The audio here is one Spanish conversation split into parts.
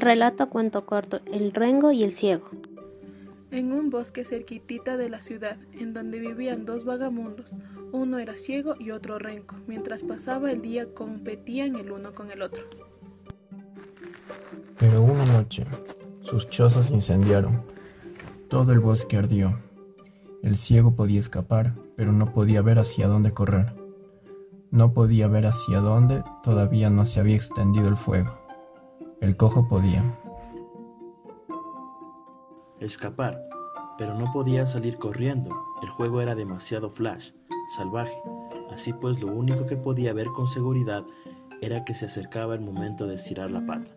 Relato cuento corto, El Rengo y el Ciego. En un bosque cerquitita de la ciudad, en donde vivían dos vagamundos, uno era ciego y otro renco, mientras pasaba el día competían el uno con el otro. Pero una noche, sus chozas incendiaron, todo el bosque ardió. El ciego podía escapar, pero no podía ver hacia dónde correr. No podía ver hacia dónde todavía no se había extendido el fuego. El cojo podía. Escapar, pero no podía salir corriendo. El juego era demasiado flash, salvaje. Así pues, lo único que podía ver con seguridad era que se acercaba el momento de estirar la pata.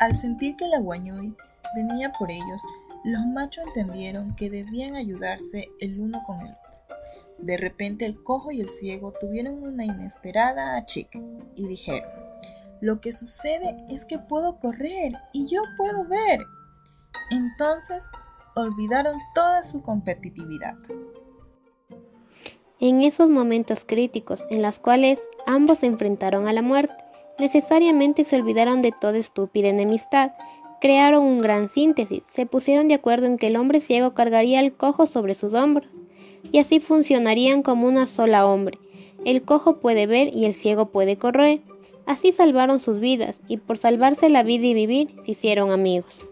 Al sentir que la guañuy venía por ellos, los machos entendieron que debían ayudarse el uno con el otro. De repente el cojo y el ciego tuvieron una inesperada chica y dijeron, lo que sucede es que puedo correr y yo puedo ver. Entonces olvidaron toda su competitividad. En esos momentos críticos en los cuales ambos se enfrentaron a la muerte, necesariamente se olvidaron de toda estúpida enemistad, crearon un gran síntesis, se pusieron de acuerdo en que el hombre ciego cargaría al cojo sobre sus hombros, y así funcionarían como una sola hombre. El cojo puede ver y el ciego puede correr. Así salvaron sus vidas y por salvarse la vida y vivir se hicieron amigos.